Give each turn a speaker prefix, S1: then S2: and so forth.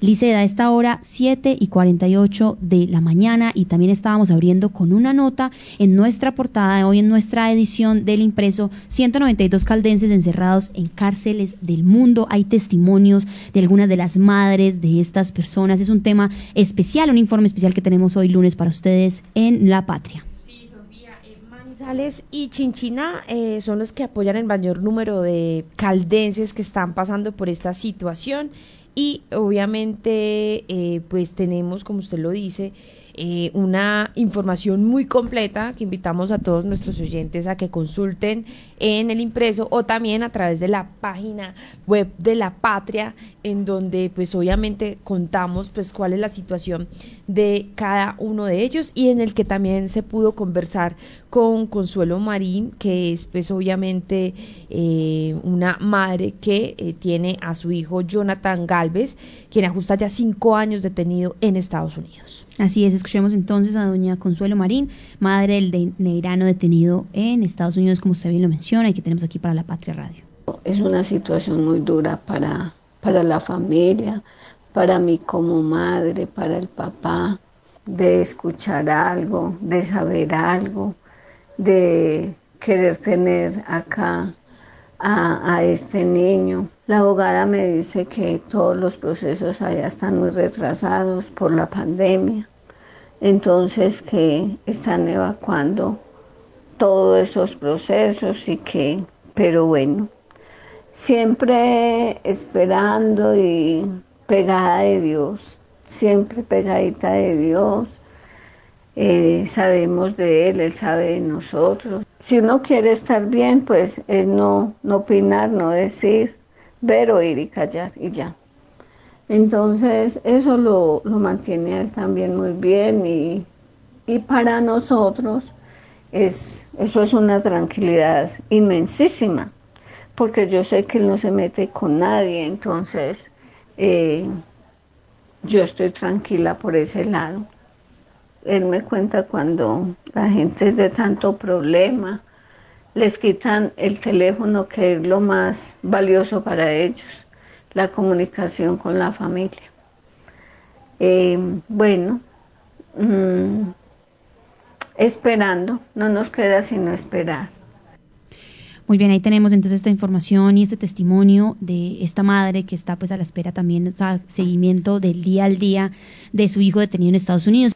S1: Liceda, a esta hora 7 y 48 de la mañana y también estábamos abriendo con una nota en nuestra portada, hoy en nuestra edición del impreso, 192 caldenses encerrados en cárceles del mundo. Hay testimonios de algunas de las madres de estas personas. Es un tema especial, un informe especial que tenemos hoy lunes para ustedes en La Patria.
S2: Manizales y Chinchina eh, son los que apoyan el mayor número de caldenses que están pasando por esta situación y obviamente eh, pues tenemos, como usted lo dice, eh, una información muy completa que invitamos a todos nuestros oyentes a que consulten en el impreso o también a través de la página web de la patria en donde pues obviamente contamos pues cuál es la situación de cada uno de ellos y en el que también se pudo conversar con Consuelo Marín que es pues obviamente eh, una madre que tiene a su hijo Jonathan Galvez quien ajusta ya cinco años detenido en Estados Unidos.
S1: Así es, escuchemos entonces a doña Consuelo Marín, madre del negrano detenido en Estados Unidos, como usted bien lo menciona, y que tenemos aquí para la Patria Radio.
S3: Es una situación muy dura para, para la familia, para mí como madre, para el papá, de escuchar algo, de saber algo, de querer tener acá a, este niño. La abogada me dice que todos los procesos allá están muy retrasados por la pandemia, entonces que están evacuando todos esos procesos y que, pero bueno, siempre esperando y pegada de Dios, siempre pegadita de Dios. Eh, sabemos de Él, Él sabe de nosotros. Si uno quiere estar bien, pues es no, no opinar, no decir, ver, oír y callar y ya. Entonces eso lo, lo mantiene él también muy bien y, y para nosotros es, eso es una tranquilidad inmensísima, porque yo sé que él no se mete con nadie, entonces eh, yo estoy tranquila por ese lado. Él me cuenta cuando la gente es de tanto problema, les quitan el teléfono que es lo más valioso para ellos la comunicación con la familia. Eh, bueno, mm, esperando, no nos queda sino esperar.
S1: Muy bien, ahí tenemos entonces esta información y este testimonio de esta madre que está pues a la espera también, o sea, seguimiento del día al día de su hijo detenido en Estados Unidos.